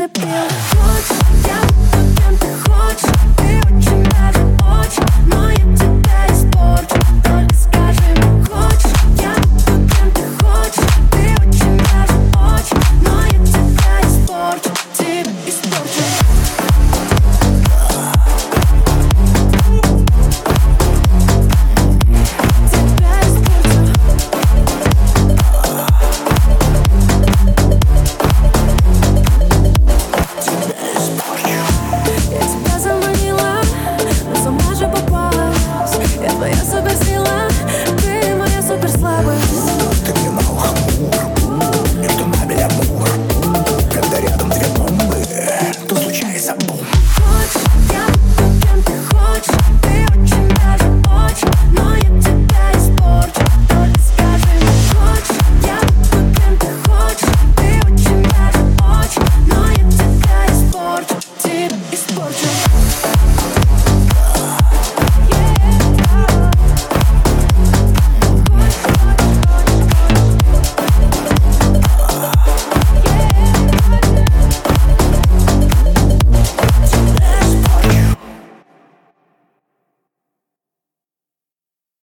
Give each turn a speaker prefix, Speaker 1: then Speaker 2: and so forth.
Speaker 1: disappear. Твоя суперсила, ты моя суперслабость.
Speaker 2: Ты мне на ухо мур, между нами лямур Когда рядом две бомбы, то случается бум.